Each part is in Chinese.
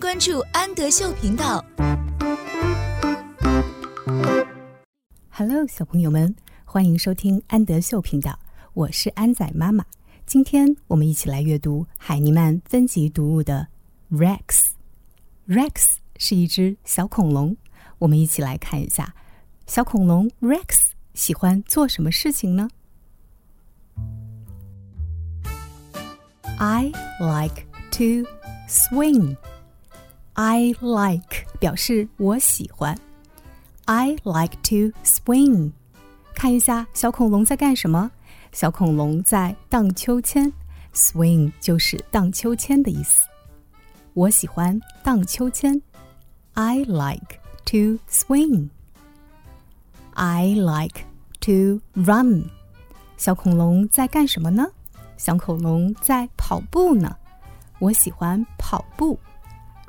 关注安德秀频道。Hello，小朋友们，欢迎收听安德秀频道，我是安仔妈妈。今天我们一起来阅读海尼曼分级读物的《Rex》。Rex 是一只小恐龙，我们一起来看一下小恐龙 Rex 喜欢做什么事情呢？I like to swing. I like 表示我喜欢。I like to swing。看一下小恐龙在干什么？小恐龙在荡秋千。Swing 就是荡秋千的意思。我喜欢荡秋千。I like to swing. I like to run。小恐龙在干什么呢？小恐龙在跑步呢。我喜欢跑步。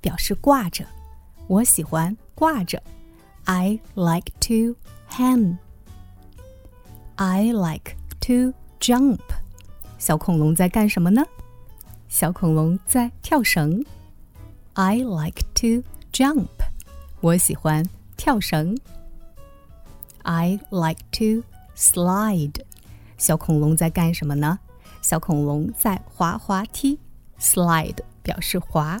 表示挂着。我喜欢挂着。I like to hang. I like to jump. 小恐龙在干什么呢？小恐龙在跳绳。I like to jump. 我喜欢跳绳。I like to slide. 小恐龙在干什么呢？小恐龙在滑滑梯。Slide 表示滑。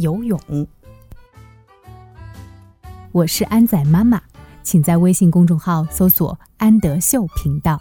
游泳。我是安仔妈妈，请在微信公众号搜索“安德秀频道”。